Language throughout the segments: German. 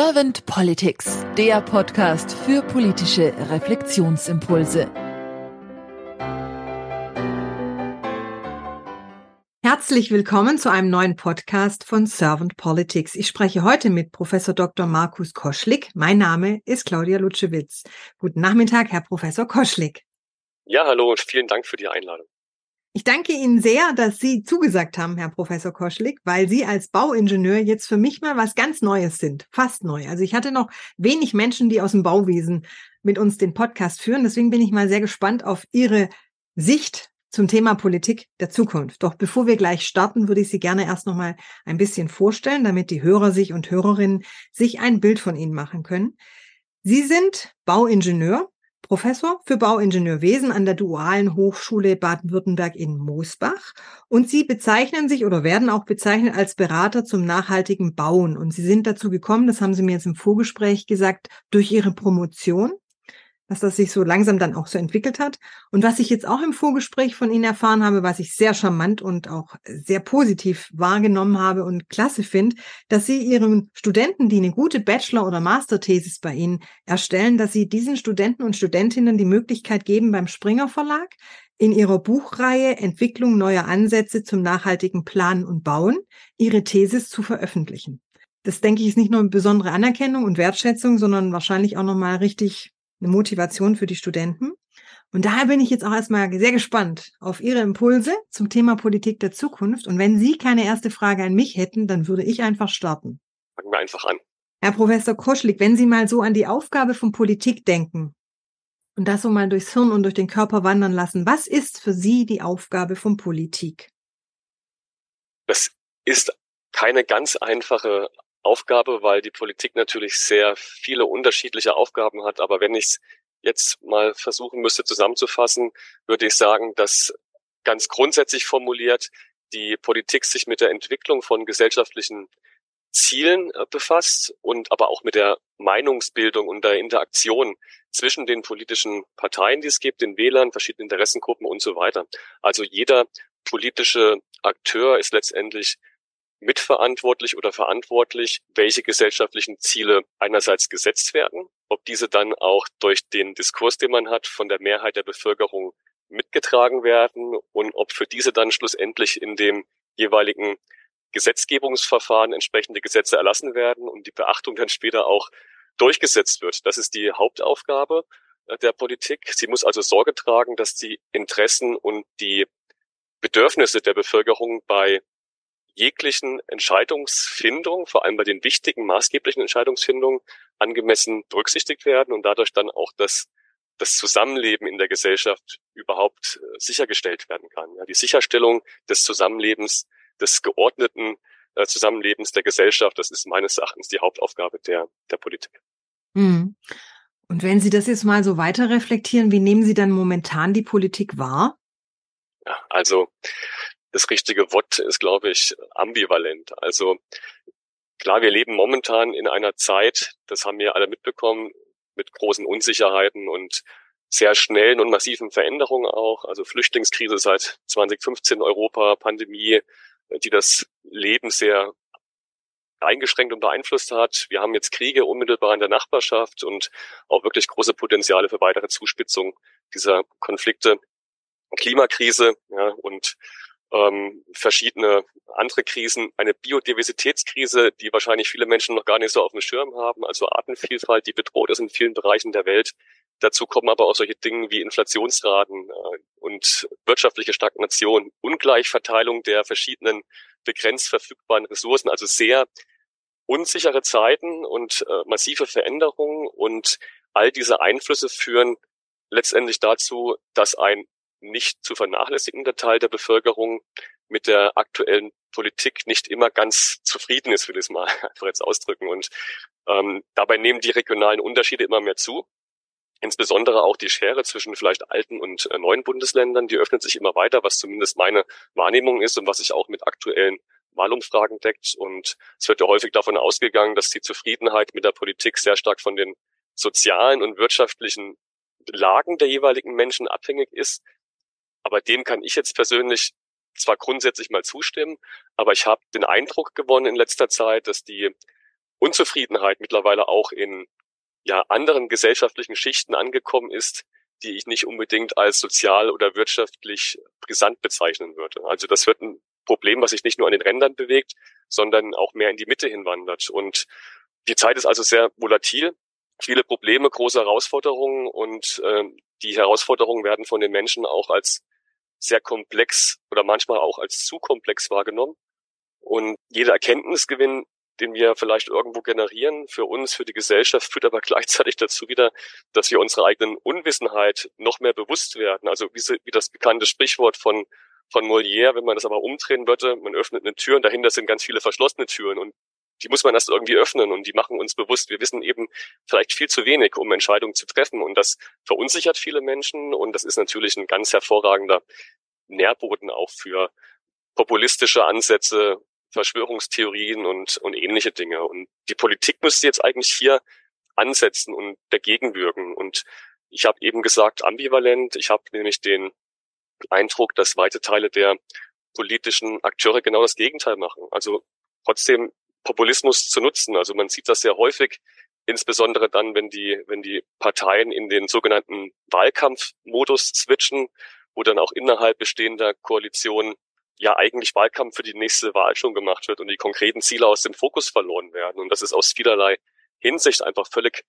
Servant Politics, der Podcast für politische Reflexionsimpulse. Herzlich willkommen zu einem neuen Podcast von Servant Politics. Ich spreche heute mit Professor Dr. Markus Koschlik. Mein Name ist Claudia Lutschewitz. Guten Nachmittag, Herr Professor Koschlik. Ja, hallo und vielen Dank für die Einladung. Ich danke Ihnen sehr, dass Sie zugesagt haben, Herr Professor Koschlik, weil Sie als Bauingenieur jetzt für mich mal was ganz Neues sind. Fast neu. Also ich hatte noch wenig Menschen, die aus dem Bauwesen mit uns den Podcast führen. Deswegen bin ich mal sehr gespannt auf Ihre Sicht zum Thema Politik der Zukunft. Doch bevor wir gleich starten, würde ich Sie gerne erst noch mal ein bisschen vorstellen, damit die Hörer sich und Hörerinnen sich ein Bild von Ihnen machen können. Sie sind Bauingenieur, Professor für Bauingenieurwesen an der Dualen Hochschule Baden-Württemberg in Moosbach. Und Sie bezeichnen sich oder werden auch bezeichnet als Berater zum nachhaltigen Bauen. Und Sie sind dazu gekommen, das haben Sie mir jetzt im Vorgespräch gesagt, durch Ihre Promotion dass das sich so langsam dann auch so entwickelt hat. Und was ich jetzt auch im Vorgespräch von Ihnen erfahren habe, was ich sehr charmant und auch sehr positiv wahrgenommen habe und klasse finde, dass Sie Ihren Studenten, die eine gute Bachelor- oder Masterthesis bei Ihnen erstellen, dass Sie diesen Studenten und Studentinnen die Möglichkeit geben, beim Springer Verlag in ihrer Buchreihe Entwicklung neuer Ansätze zum nachhaltigen Planen und Bauen ihre Thesis zu veröffentlichen. Das denke ich ist nicht nur eine besondere Anerkennung und Wertschätzung, sondern wahrscheinlich auch nochmal richtig eine Motivation für die Studenten. Und daher bin ich jetzt auch erstmal sehr gespannt auf Ihre Impulse zum Thema Politik der Zukunft. Und wenn Sie keine erste Frage an mich hätten, dann würde ich einfach starten. Fangen wir einfach an. Herr Professor Koschlik, wenn Sie mal so an die Aufgabe von Politik denken und das so mal durchs Hirn und durch den Körper wandern lassen, was ist für Sie die Aufgabe von Politik? Das ist keine ganz einfache Aufgabe, weil die Politik natürlich sehr viele unterschiedliche Aufgaben hat. Aber wenn ich es jetzt mal versuchen müsste zusammenzufassen, würde ich sagen, dass ganz grundsätzlich formuliert die Politik sich mit der Entwicklung von gesellschaftlichen Zielen äh, befasst und aber auch mit der Meinungsbildung und der Interaktion zwischen den politischen Parteien, die es gibt, den Wählern, verschiedenen Interessengruppen und so weiter. Also jeder politische Akteur ist letztendlich mitverantwortlich oder verantwortlich, welche gesellschaftlichen Ziele einerseits gesetzt werden, ob diese dann auch durch den Diskurs, den man hat, von der Mehrheit der Bevölkerung mitgetragen werden und ob für diese dann schlussendlich in dem jeweiligen Gesetzgebungsverfahren entsprechende Gesetze erlassen werden und die Beachtung dann später auch durchgesetzt wird. Das ist die Hauptaufgabe äh, der Politik. Sie muss also Sorge tragen, dass die Interessen und die Bedürfnisse der Bevölkerung bei jeglichen Entscheidungsfindung, vor allem bei den wichtigen, maßgeblichen Entscheidungsfindungen, angemessen berücksichtigt werden und dadurch dann auch das, das Zusammenleben in der Gesellschaft überhaupt äh, sichergestellt werden kann. Ja, die Sicherstellung des Zusammenlebens, des geordneten äh, Zusammenlebens der Gesellschaft, das ist meines Erachtens die Hauptaufgabe der, der Politik. Mhm. Und wenn Sie das jetzt mal so weiter reflektieren, wie nehmen Sie dann momentan die Politik wahr? Ja, also das richtige Wort ist, glaube ich, ambivalent. Also klar, wir leben momentan in einer Zeit, das haben wir alle mitbekommen, mit großen Unsicherheiten und sehr schnellen und massiven Veränderungen auch. Also Flüchtlingskrise seit 2015 Europa, Pandemie, die das Leben sehr eingeschränkt und beeinflusst hat. Wir haben jetzt Kriege unmittelbar in der Nachbarschaft und auch wirklich große Potenziale für weitere Zuspitzung dieser Konflikte. Klimakrise ja, und ähm, verschiedene andere Krisen, eine Biodiversitätskrise, die wahrscheinlich viele Menschen noch gar nicht so auf dem Schirm haben, also Artenvielfalt, die bedroht ist in vielen Bereichen der Welt. Dazu kommen aber auch solche Dinge wie Inflationsraten äh, und wirtschaftliche Stagnation, Ungleichverteilung der verschiedenen begrenzt verfügbaren Ressourcen, also sehr unsichere Zeiten und äh, massive Veränderungen und all diese Einflüsse führen letztendlich dazu, dass ein nicht zu vernachlässigender Teil der Bevölkerung mit der aktuellen Politik nicht immer ganz zufrieden ist, will ich es mal einfach jetzt ausdrücken. Und ähm, dabei nehmen die regionalen Unterschiede immer mehr zu. Insbesondere auch die Schere zwischen vielleicht alten und äh, neuen Bundesländern, die öffnet sich immer weiter, was zumindest meine Wahrnehmung ist und was sich auch mit aktuellen Wahlumfragen deckt. Und es wird ja häufig davon ausgegangen, dass die Zufriedenheit mit der Politik sehr stark von den sozialen und wirtschaftlichen Lagen der jeweiligen Menschen abhängig ist. Aber dem kann ich jetzt persönlich zwar grundsätzlich mal zustimmen, aber ich habe den Eindruck gewonnen in letzter Zeit, dass die Unzufriedenheit mittlerweile auch in ja, anderen gesellschaftlichen Schichten angekommen ist, die ich nicht unbedingt als sozial oder wirtschaftlich brisant bezeichnen würde. Also das wird ein Problem, was sich nicht nur an den Rändern bewegt, sondern auch mehr in die Mitte hinwandert. Und die Zeit ist also sehr volatil, viele Probleme, große Herausforderungen und äh, die Herausforderungen werden von den Menschen auch als sehr komplex oder manchmal auch als zu komplex wahrgenommen. Und jeder Erkenntnisgewinn, den wir vielleicht irgendwo generieren für uns, für die Gesellschaft, führt aber gleichzeitig dazu wieder, dass wir unserer eigenen Unwissenheit noch mehr bewusst werden. Also wie, wie das bekannte Sprichwort von von Molière, wenn man das aber umdrehen würde, man öffnet eine Tür und dahinter sind ganz viele verschlossene Türen und die muss man erst irgendwie öffnen und die machen uns bewusst, wir wissen eben vielleicht viel zu wenig, um Entscheidungen zu treffen und das verunsichert viele Menschen und das ist natürlich ein ganz hervorragender Nährboden auch für populistische Ansätze, Verschwörungstheorien und, und ähnliche Dinge. Und die Politik müsste jetzt eigentlich hier ansetzen und dagegen wirken. Und ich habe eben gesagt, ambivalent. Ich habe nämlich den Eindruck, dass weite Teile der politischen Akteure genau das Gegenteil machen. Also trotzdem Populismus zu nutzen. Also man sieht das sehr häufig, insbesondere dann, wenn die, wenn die Parteien in den sogenannten Wahlkampfmodus switchen, wo dann auch innerhalb bestehender Koalitionen ja eigentlich Wahlkampf für die nächste Wahl schon gemacht wird und die konkreten Ziele aus dem Fokus verloren werden. Und das ist aus vielerlei Hinsicht einfach völlig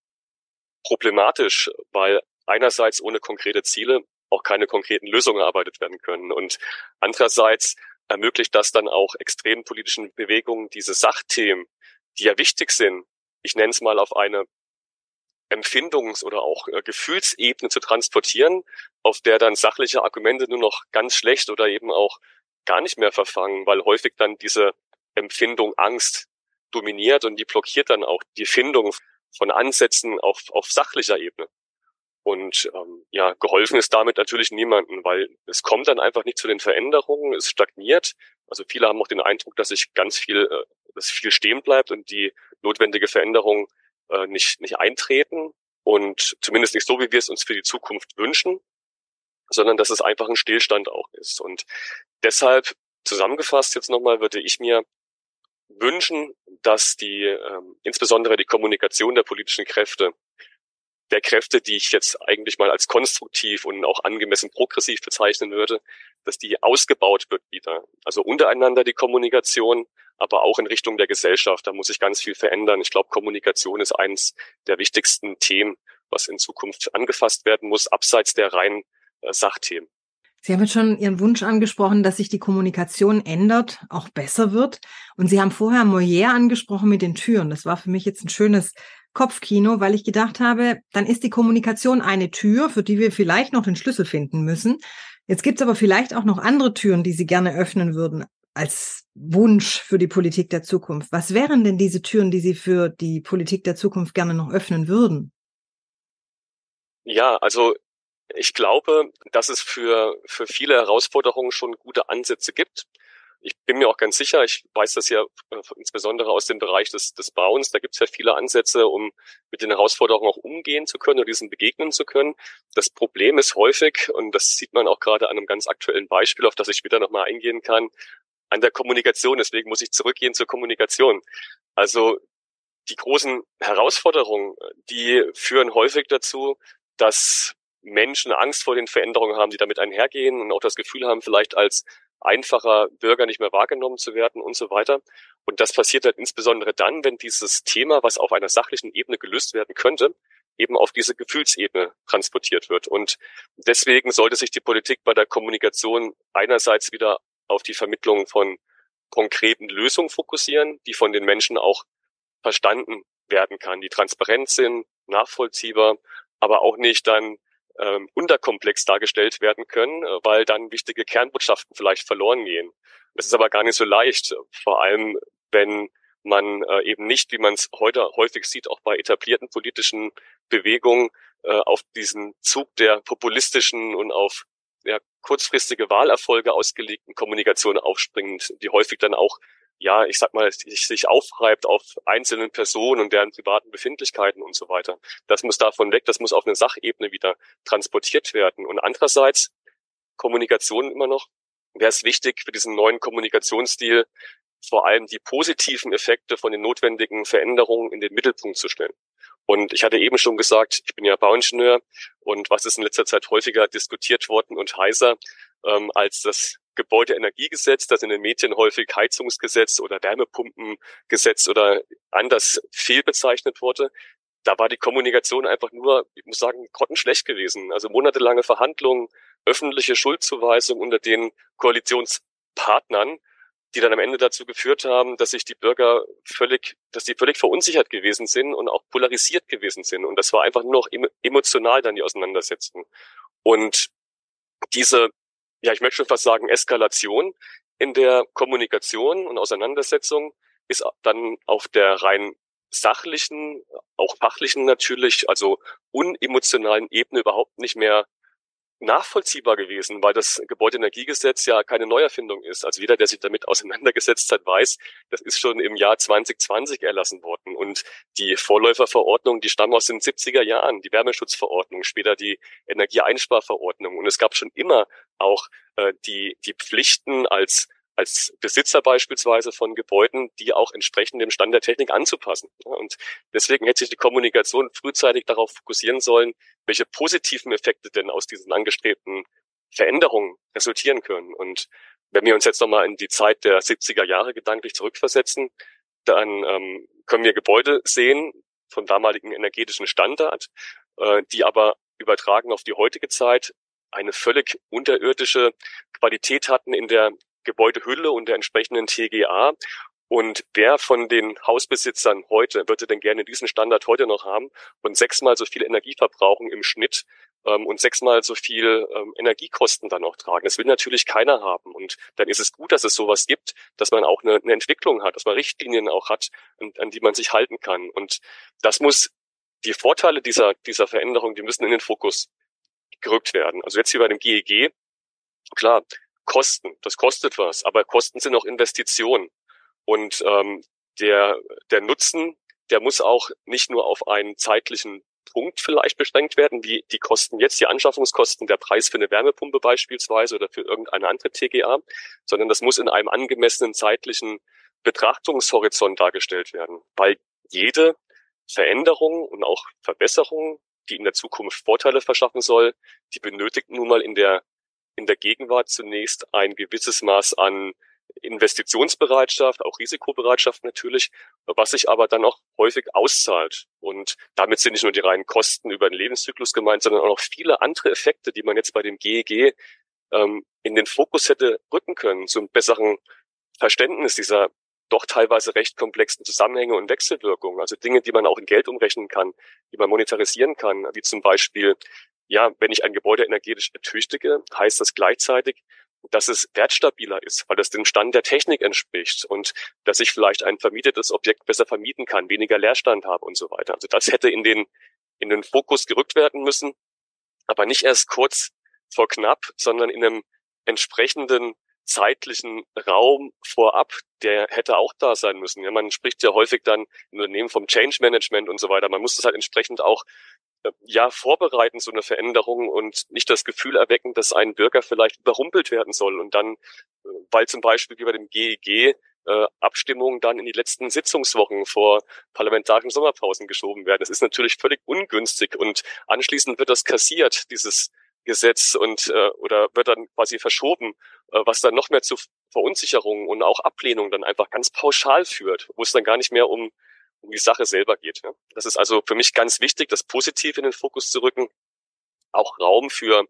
problematisch, weil einerseits ohne konkrete Ziele auch keine konkreten Lösungen erarbeitet werden können. Und andererseits ermöglicht das dann auch extremen politischen Bewegungen diese Sachthemen, die ja wichtig sind, ich nenne es mal auf eine Empfindungs- oder auch äh, Gefühlsebene zu transportieren, auf der dann sachliche Argumente nur noch ganz schlecht oder eben auch gar nicht mehr verfangen, weil häufig dann diese Empfindung Angst dominiert und die blockiert dann auch die Findung von Ansätzen auf, auf sachlicher Ebene. Und ähm, ja, geholfen ist damit natürlich niemanden, weil es kommt dann einfach nicht zu den Veränderungen, es stagniert. Also viele haben auch den Eindruck, dass sich ganz viel, äh, dass viel stehen bleibt und die notwendige Veränderung äh, nicht, nicht eintreten und zumindest nicht so, wie wir es uns für die Zukunft wünschen, sondern dass es einfach ein Stillstand auch ist. Und deshalb zusammengefasst jetzt nochmal würde ich mir wünschen, dass die ähm, insbesondere die Kommunikation der politischen Kräfte der Kräfte, die ich jetzt eigentlich mal als konstruktiv und auch angemessen progressiv bezeichnen würde, dass die ausgebaut wird wieder. Also untereinander die Kommunikation, aber auch in Richtung der Gesellschaft. Da muss sich ganz viel verändern. Ich glaube, Kommunikation ist eines der wichtigsten Themen, was in Zukunft angefasst werden muss, abseits der reinen äh, Sachthemen. Sie haben jetzt schon Ihren Wunsch angesprochen, dass sich die Kommunikation ändert, auch besser wird. Und Sie haben vorher Molière angesprochen mit den Türen. Das war für mich jetzt ein schönes Kopfkino, weil ich gedacht habe, dann ist die Kommunikation eine Tür, für die wir vielleicht noch den Schlüssel finden müssen. Jetzt gibt es aber vielleicht auch noch andere Türen, die Sie gerne öffnen würden als Wunsch für die Politik der Zukunft. Was wären denn diese Türen, die Sie für die Politik der Zukunft gerne noch öffnen würden? Ja, also ich glaube, dass es für, für viele Herausforderungen schon gute Ansätze gibt ich bin mir auch ganz sicher, ich weiß das ja äh, insbesondere aus dem Bereich des, des Bauens, da gibt es ja viele Ansätze, um mit den Herausforderungen auch umgehen zu können oder diesen begegnen zu können. Das Problem ist häufig, und das sieht man auch gerade an einem ganz aktuellen Beispiel, auf das ich später nochmal eingehen kann, an der Kommunikation. Deswegen muss ich zurückgehen zur Kommunikation. Also die großen Herausforderungen, die führen häufig dazu, dass Menschen Angst vor den Veränderungen haben, die damit einhergehen und auch das Gefühl haben, vielleicht als einfacher Bürger nicht mehr wahrgenommen zu werden und so weiter. Und das passiert halt insbesondere dann, wenn dieses Thema, was auf einer sachlichen Ebene gelöst werden könnte, eben auf diese Gefühlsebene transportiert wird. Und deswegen sollte sich die Politik bei der Kommunikation einerseits wieder auf die Vermittlung von konkreten Lösungen fokussieren, die von den Menschen auch verstanden werden kann, die transparent sind, nachvollziehbar, aber auch nicht dann ähm, unterkomplex dargestellt werden können, äh, weil dann wichtige Kernbotschaften vielleicht verloren gehen. Das ist aber gar nicht so leicht, vor allem wenn man äh, eben nicht, wie man es heute häufig sieht, auch bei etablierten politischen Bewegungen, äh, auf diesen Zug der populistischen und auf ja, kurzfristige Wahlerfolge ausgelegten Kommunikation aufspringt, die häufig dann auch ja, ich sag mal, sich aufreibt auf einzelnen Personen und deren privaten Befindlichkeiten und so weiter. Das muss davon weg, das muss auf eine Sachebene wieder transportiert werden. Und andererseits, Kommunikation immer noch, wäre es wichtig für diesen neuen Kommunikationsstil, vor allem die positiven Effekte von den notwendigen Veränderungen in den Mittelpunkt zu stellen. Und ich hatte eben schon gesagt, ich bin ja Bauingenieur und was ist in letzter Zeit häufiger diskutiert worden und heißer ähm, als das Gebäudeenergiegesetz, das in den Medien häufig Heizungsgesetz oder Wärmepumpengesetz oder anders fehlbezeichnet wurde. Da war die Kommunikation einfach nur, ich muss sagen, grottenschlecht gewesen. Also monatelange Verhandlungen, öffentliche Schuldzuweisung unter den Koalitionspartnern, die dann am Ende dazu geführt haben, dass sich die Bürger völlig, dass die völlig verunsichert gewesen sind und auch polarisiert gewesen sind. Und das war einfach nur noch emotional dann die Auseinandersetzung. Und diese, ja, ich möchte schon fast sagen, Eskalation in der Kommunikation und Auseinandersetzung ist dann auf der rein sachlichen, auch fachlichen natürlich, also unemotionalen Ebene überhaupt nicht mehr nachvollziehbar gewesen, weil das Gebäudeenergiegesetz ja keine Neuerfindung ist. Also jeder, der sich damit auseinandergesetzt hat, weiß, das ist schon im Jahr 2020 erlassen worden. Und die Vorläuferverordnung, die stammen aus den 70er Jahren, die Wärmeschutzverordnung, später die Energieeinsparverordnung. Und es gab schon immer auch äh, die, die Pflichten als als Besitzer beispielsweise von Gebäuden, die auch entsprechend dem Stand der Technik anzupassen. Und deswegen hätte sich die Kommunikation frühzeitig darauf fokussieren sollen, welche positiven Effekte denn aus diesen angestrebten Veränderungen resultieren können. Und wenn wir uns jetzt nochmal in die Zeit der 70er Jahre gedanklich zurückversetzen, dann ähm, können wir Gebäude sehen vom damaligen energetischen Standard, äh, die aber übertragen auf die heutige Zeit eine völlig unterirdische Qualität hatten in der Gebäudehülle und der entsprechenden TGA. Und wer von den Hausbesitzern heute würde denn gerne diesen Standard heute noch haben und sechsmal so viel Energie verbrauchen im Schnitt ähm, und sechsmal so viel ähm, Energiekosten dann noch tragen? Das will natürlich keiner haben. Und dann ist es gut, dass es sowas gibt, dass man auch eine, eine Entwicklung hat, dass man Richtlinien auch hat, an, an die man sich halten kann. Und das muss die Vorteile dieser, dieser Veränderung, die müssen in den Fokus gerückt werden. Also jetzt hier bei dem GEG, klar, Kosten. Das kostet was, aber Kosten sind auch Investitionen. Und ähm, der, der Nutzen, der muss auch nicht nur auf einen zeitlichen Punkt vielleicht beschränkt werden, wie die Kosten jetzt, die Anschaffungskosten, der Preis für eine Wärmepumpe beispielsweise oder für irgendeine andere TGA, sondern das muss in einem angemessenen zeitlichen Betrachtungshorizont dargestellt werden, weil jede Veränderung und auch Verbesserung, die in der Zukunft Vorteile verschaffen soll, die benötigt nun mal in der in der Gegenwart zunächst ein gewisses Maß an Investitionsbereitschaft, auch Risikobereitschaft natürlich, was sich aber dann auch häufig auszahlt. Und damit sind nicht nur die reinen Kosten über den Lebenszyklus gemeint, sondern auch noch viele andere Effekte, die man jetzt bei dem GEG ähm, in den Fokus hätte rücken können, zum besseren Verständnis dieser doch teilweise recht komplexen Zusammenhänge und Wechselwirkungen. Also Dinge, die man auch in Geld umrechnen kann, die man monetarisieren kann, wie zum Beispiel ja, wenn ich ein Gebäude energetisch ertüchtige, heißt das gleichzeitig, dass es wertstabiler ist, weil das dem Stand der Technik entspricht und dass ich vielleicht ein vermietetes Objekt besser vermieten kann, weniger Leerstand habe und so weiter. Also das hätte in den, in den Fokus gerückt werden müssen, aber nicht erst kurz vor knapp, sondern in einem entsprechenden zeitlichen Raum vorab, der hätte auch da sein müssen. Ja, man spricht ja häufig dann in Unternehmen vom Change Management und so weiter. Man muss das halt entsprechend auch ja vorbereiten, so eine Veränderung und nicht das Gefühl erwecken, dass ein Bürger vielleicht überrumpelt werden soll und dann, äh, weil zum Beispiel wie bei dem GEG äh, Abstimmungen dann in die letzten Sitzungswochen vor parlamentarischen Sommerpausen geschoben werden. Das ist natürlich völlig ungünstig und anschließend wird das kassiert, dieses Gesetz und äh, oder wird dann quasi verschoben, äh, was dann noch mehr zu Verunsicherungen und auch Ablehnung dann einfach ganz pauschal führt, wo es dann gar nicht mehr um um die Sache selber geht. Ja. Das ist also für mich ganz wichtig, das Positiv in den Fokus zu rücken, auch Raum für,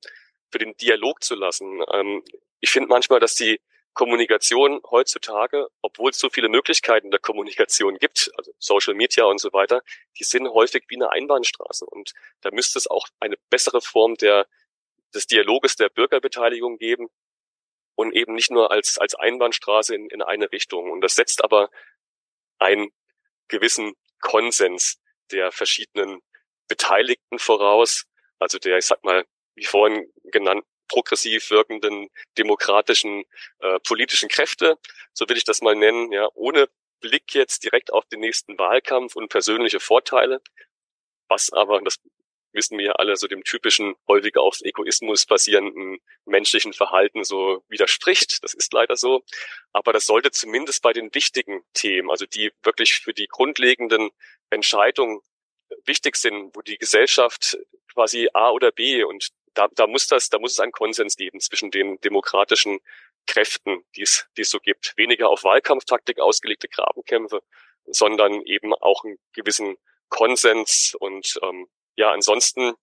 für den Dialog zu lassen. Ähm, ich finde manchmal, dass die Kommunikation heutzutage, obwohl es so viele Möglichkeiten der Kommunikation gibt, also Social Media und so weiter, die sind häufig wie eine Einbahnstraße. Und da müsste es auch eine bessere Form der, des Dialoges der Bürgerbeteiligung geben und eben nicht nur als, als Einbahnstraße in, in eine Richtung. Und das setzt aber ein gewissen Konsens der verschiedenen Beteiligten voraus, also der, ich sag mal, wie vorhin genannt, progressiv wirkenden demokratischen äh, politischen Kräfte, so will ich das mal nennen, ja, ohne Blick jetzt direkt auf den nächsten Wahlkampf und persönliche Vorteile, was aber, das wissen wir ja alle, so dem typischen, häufig auf Egoismus basierenden menschlichen Verhalten so widerspricht. Das ist leider so. Aber das sollte zumindest bei den wichtigen Themen, also die wirklich für die grundlegenden Entscheidungen wichtig sind, wo die Gesellschaft quasi A oder B und da, da muss das, da muss es einen Konsens geben zwischen den demokratischen Kräften, die es, die es so gibt. Weniger auf Wahlkampftaktik ausgelegte Grabenkämpfe, sondern eben auch einen gewissen Konsens und ähm, ja, ansonsten,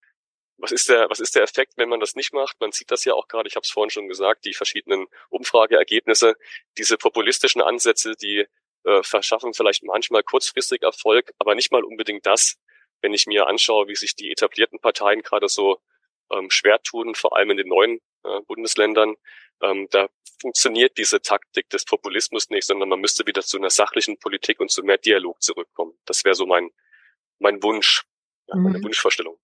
was ist der, was ist der Effekt, wenn man das nicht macht? Man sieht das ja auch gerade, ich habe es vorhin schon gesagt, die verschiedenen Umfrageergebnisse, diese populistischen Ansätze, die äh, verschaffen vielleicht manchmal kurzfristig Erfolg, aber nicht mal unbedingt das, wenn ich mir anschaue, wie sich die etablierten Parteien gerade so ähm, schwer tun, vor allem in den neuen äh, Bundesländern. Ähm, da funktioniert diese Taktik des Populismus nicht, sondern man müsste wieder zu einer sachlichen Politik und zu mehr Dialog zurückkommen. Das wäre so mein, mein Wunsch, ja, meine mhm. Wunschvorstellung.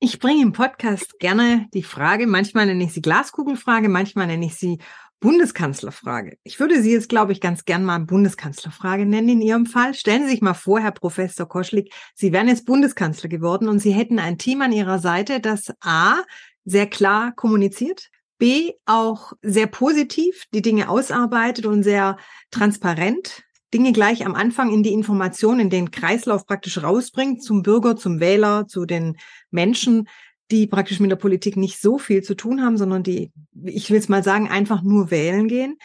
Ich bringe im Podcast gerne die Frage, manchmal nenne ich sie Glaskugelfrage, manchmal nenne ich sie Bundeskanzlerfrage. Ich würde Sie jetzt, glaube ich, ganz gern mal Bundeskanzlerfrage nennen in Ihrem Fall. Stellen Sie sich mal vor, Herr Professor Koschlik, Sie wären jetzt Bundeskanzler geworden und Sie hätten ein Team an Ihrer Seite, das A, sehr klar kommuniziert, B, auch sehr positiv die Dinge ausarbeitet und sehr transparent Dinge gleich am Anfang in die Information, in den Kreislauf praktisch rausbringt, zum Bürger, zum Wähler, zu den Menschen, die praktisch mit der Politik nicht so viel zu tun haben, sondern die, ich will es mal sagen, einfach nur wählen gehen.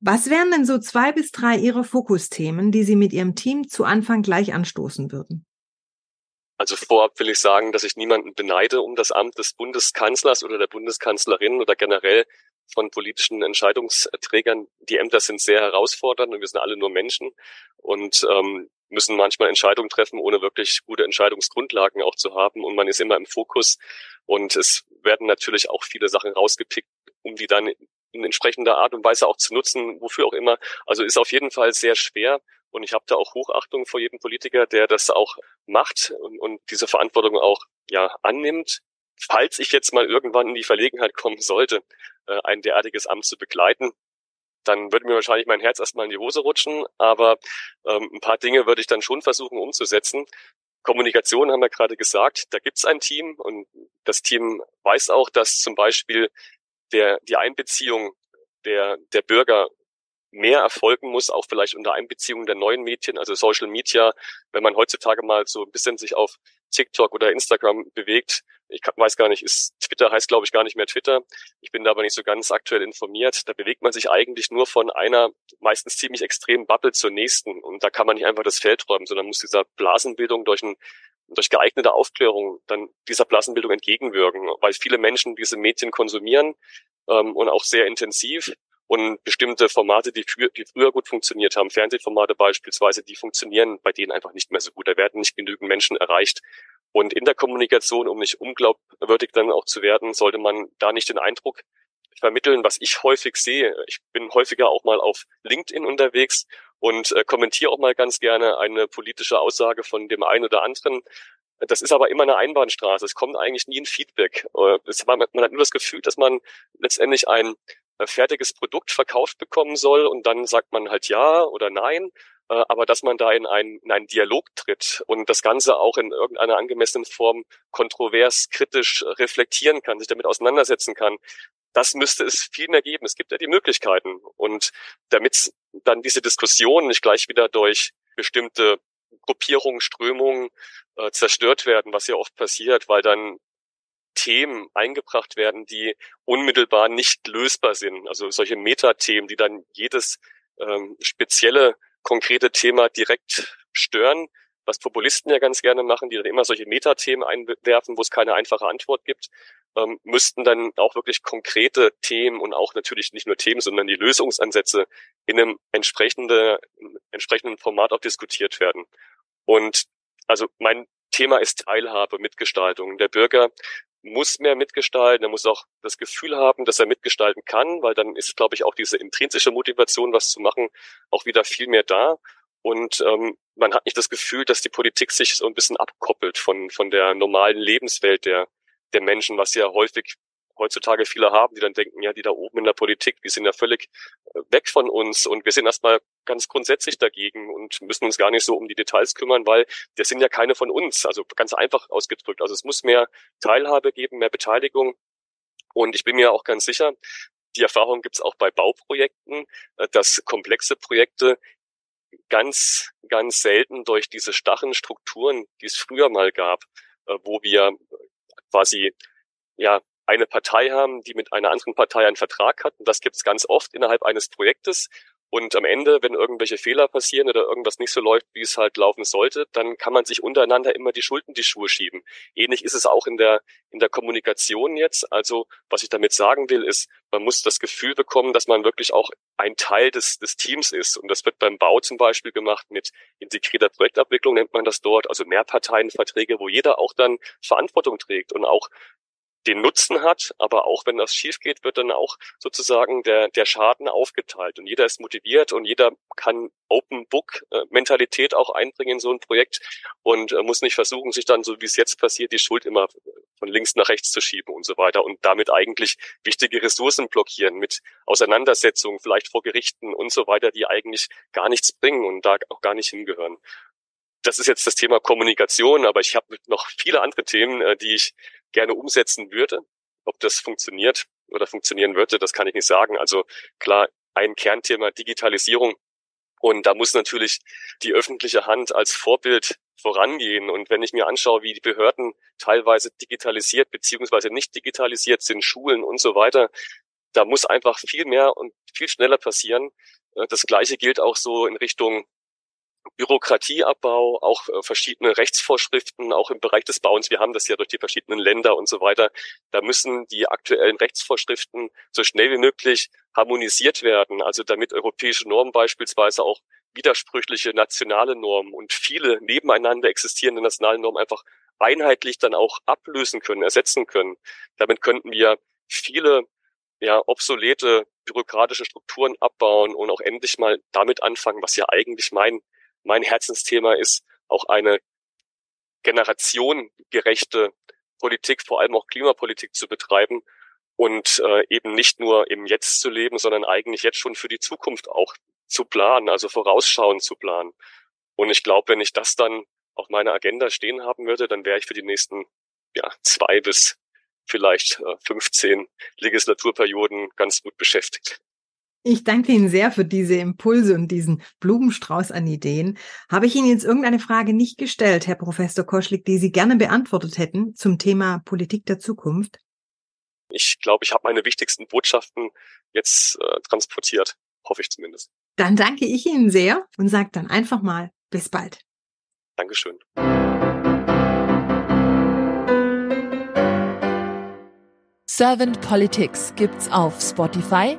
Was wären denn so zwei bis drei Ihrer Fokusthemen, die Sie mit Ihrem Team zu Anfang gleich anstoßen würden? Also vorab will ich sagen, dass ich niemanden beneide um das Amt des Bundeskanzlers oder der Bundeskanzlerin oder generell von politischen Entscheidungsträgern. Die Ämter sind sehr herausfordernd und wir sind alle nur Menschen und ähm, müssen manchmal Entscheidungen treffen, ohne wirklich gute Entscheidungsgrundlagen auch zu haben. Und man ist immer im Fokus. Und es werden natürlich auch viele Sachen rausgepickt, um die dann in entsprechender Art und Weise auch zu nutzen, wofür auch immer. Also ist auf jeden Fall sehr schwer. Und ich habe da auch Hochachtung vor jedem Politiker, der das auch macht und, und diese Verantwortung auch ja annimmt. Falls ich jetzt mal irgendwann in die Verlegenheit kommen sollte, äh, ein derartiges Amt zu begleiten, dann würde mir wahrscheinlich mein Herz erstmal in die Hose rutschen, aber ähm, ein paar Dinge würde ich dann schon versuchen umzusetzen. Kommunikation haben wir gerade gesagt, da gibt es ein Team und das Team weiß auch, dass zum Beispiel der, die Einbeziehung der, der Bürger mehr erfolgen muss, auch vielleicht unter Einbeziehung der neuen Medien, also Social Media, wenn man heutzutage mal so ein bisschen sich auf TikTok oder Instagram bewegt. Ich weiß gar nicht, ist Twitter heißt glaube ich gar nicht mehr Twitter. Ich bin da aber nicht so ganz aktuell informiert. Da bewegt man sich eigentlich nur von einer meistens ziemlich extremen Bubble zur nächsten und da kann man nicht einfach das Feld räumen, sondern muss dieser Blasenbildung durch ein durch geeignete Aufklärung dann dieser Blasenbildung entgegenwirken, weil viele Menschen diese Medien konsumieren ähm, und auch sehr intensiv und bestimmte Formate, die, für, die früher gut funktioniert haben, Fernsehformate beispielsweise, die funktionieren bei denen einfach nicht mehr so gut. Da werden nicht genügend Menschen erreicht. Und in der Kommunikation, um nicht unglaubwürdig dann auch zu werden, sollte man da nicht den Eindruck vermitteln, was ich häufig sehe. Ich bin häufiger auch mal auf LinkedIn unterwegs und äh, kommentiere auch mal ganz gerne eine politische Aussage von dem einen oder anderen. Das ist aber immer eine Einbahnstraße. Es kommt eigentlich nie ein Feedback. Äh, man hat nur das Gefühl, dass man letztendlich ein fertiges Produkt verkauft bekommen soll und dann sagt man halt ja oder nein, äh, aber dass man da in einen, in einen Dialog tritt und das Ganze auch in irgendeiner angemessenen Form kontrovers, kritisch reflektieren kann, sich damit auseinandersetzen kann, das müsste es viel mehr geben. Es gibt ja die Möglichkeiten. Und damit dann diese Diskussionen nicht gleich wieder durch bestimmte Gruppierungen, Strömungen äh, zerstört werden, was ja oft passiert, weil dann Themen eingebracht werden, die unmittelbar nicht lösbar sind. Also solche Metathemen, die dann jedes ähm, spezielle, konkrete Thema direkt stören, was Populisten ja ganz gerne machen, die dann immer solche Metathemen einwerfen, wo es keine einfache Antwort gibt, ähm, müssten dann auch wirklich konkrete Themen und auch natürlich nicht nur Themen, sondern die Lösungsansätze in einem entsprechende, entsprechenden Format auch diskutiert werden. Und also mein Thema ist Teilhabe, Mitgestaltung. Der Bürger muss mehr mitgestalten, er muss auch das Gefühl haben, dass er mitgestalten kann, weil dann ist, glaube ich, auch diese intrinsische Motivation, was zu machen, auch wieder viel mehr da. Und ähm, man hat nicht das Gefühl, dass die Politik sich so ein bisschen abkoppelt von, von der normalen Lebenswelt der, der Menschen, was ja häufig heutzutage viele haben, die dann denken, ja, die da oben in der Politik, die sind ja völlig äh, weg von uns und wir sind erstmal ganz grundsätzlich dagegen und müssen uns gar nicht so um die Details kümmern, weil das sind ja keine von uns. Also ganz einfach ausgedrückt. Also es muss mehr Teilhabe geben, mehr Beteiligung. Und ich bin mir auch ganz sicher, die Erfahrung gibt es auch bei Bauprojekten, äh, dass komplexe Projekte ganz, ganz selten durch diese starren Strukturen, die es früher mal gab, äh, wo wir quasi ja eine Partei haben, die mit einer anderen Partei einen Vertrag hat. Und das gibt es ganz oft innerhalb eines Projektes. Und am Ende, wenn irgendwelche Fehler passieren oder irgendwas nicht so läuft, wie es halt laufen sollte, dann kann man sich untereinander immer die Schulden die Schuhe schieben. Ähnlich ist es auch in der, in der Kommunikation jetzt. Also, was ich damit sagen will, ist, man muss das Gefühl bekommen, dass man wirklich auch ein Teil des, des Teams ist. Und das wird beim Bau zum Beispiel gemacht mit integrierter Projektabwicklung, nennt man das dort, also Mehrparteienverträge, wo jeder auch dann Verantwortung trägt und auch den Nutzen hat, aber auch wenn das schief geht, wird dann auch sozusagen der, der Schaden aufgeteilt. Und jeder ist motiviert und jeder kann Open Book Mentalität auch einbringen in so ein Projekt und äh, muss nicht versuchen, sich dann, so wie es jetzt passiert, die Schuld immer von links nach rechts zu schieben und so weiter und damit eigentlich wichtige Ressourcen blockieren mit Auseinandersetzungen, vielleicht vor Gerichten und so weiter, die eigentlich gar nichts bringen und da auch gar nicht hingehören. Das ist jetzt das Thema Kommunikation, aber ich habe noch viele andere Themen, äh, die ich gerne umsetzen würde. Ob das funktioniert oder funktionieren würde, das kann ich nicht sagen. Also klar, ein Kernthema Digitalisierung. Und da muss natürlich die öffentliche Hand als Vorbild vorangehen. Und wenn ich mir anschaue, wie die Behörden teilweise digitalisiert beziehungsweise nicht digitalisiert sind, Schulen und so weiter, da muss einfach viel mehr und viel schneller passieren. Äh, das Gleiche gilt auch so in Richtung Bürokratieabbau, auch äh, verschiedene Rechtsvorschriften, auch im Bereich des Bauens. Wir haben das ja durch die verschiedenen Länder und so weiter. Da müssen die aktuellen Rechtsvorschriften so schnell wie möglich harmonisiert werden. Also damit europäische Normen beispielsweise auch widersprüchliche nationale Normen und viele nebeneinander existierende nationale Normen einfach einheitlich dann auch ablösen können, ersetzen können. Damit könnten wir viele ja, obsolete bürokratische Strukturen abbauen und auch endlich mal damit anfangen, was ja eigentlich mein mein Herzensthema ist, auch eine generationengerechte Politik, vor allem auch Klimapolitik zu betreiben und äh, eben nicht nur im Jetzt zu leben, sondern eigentlich jetzt schon für die Zukunft auch zu planen, also vorausschauend zu planen. Und ich glaube, wenn ich das dann auf meiner Agenda stehen haben würde, dann wäre ich für die nächsten ja, zwei bis vielleicht äh, 15 Legislaturperioden ganz gut beschäftigt. Ich danke Ihnen sehr für diese Impulse und diesen Blumenstrauß an Ideen. Habe ich Ihnen jetzt irgendeine Frage nicht gestellt, Herr Professor Koschlik, die Sie gerne beantwortet hätten zum Thema Politik der Zukunft? Ich glaube, ich habe meine wichtigsten Botschaften jetzt äh, transportiert, hoffe ich zumindest. Dann danke ich Ihnen sehr und sage dann einfach mal bis bald. Dankeschön. Servant Politics gibt's auf Spotify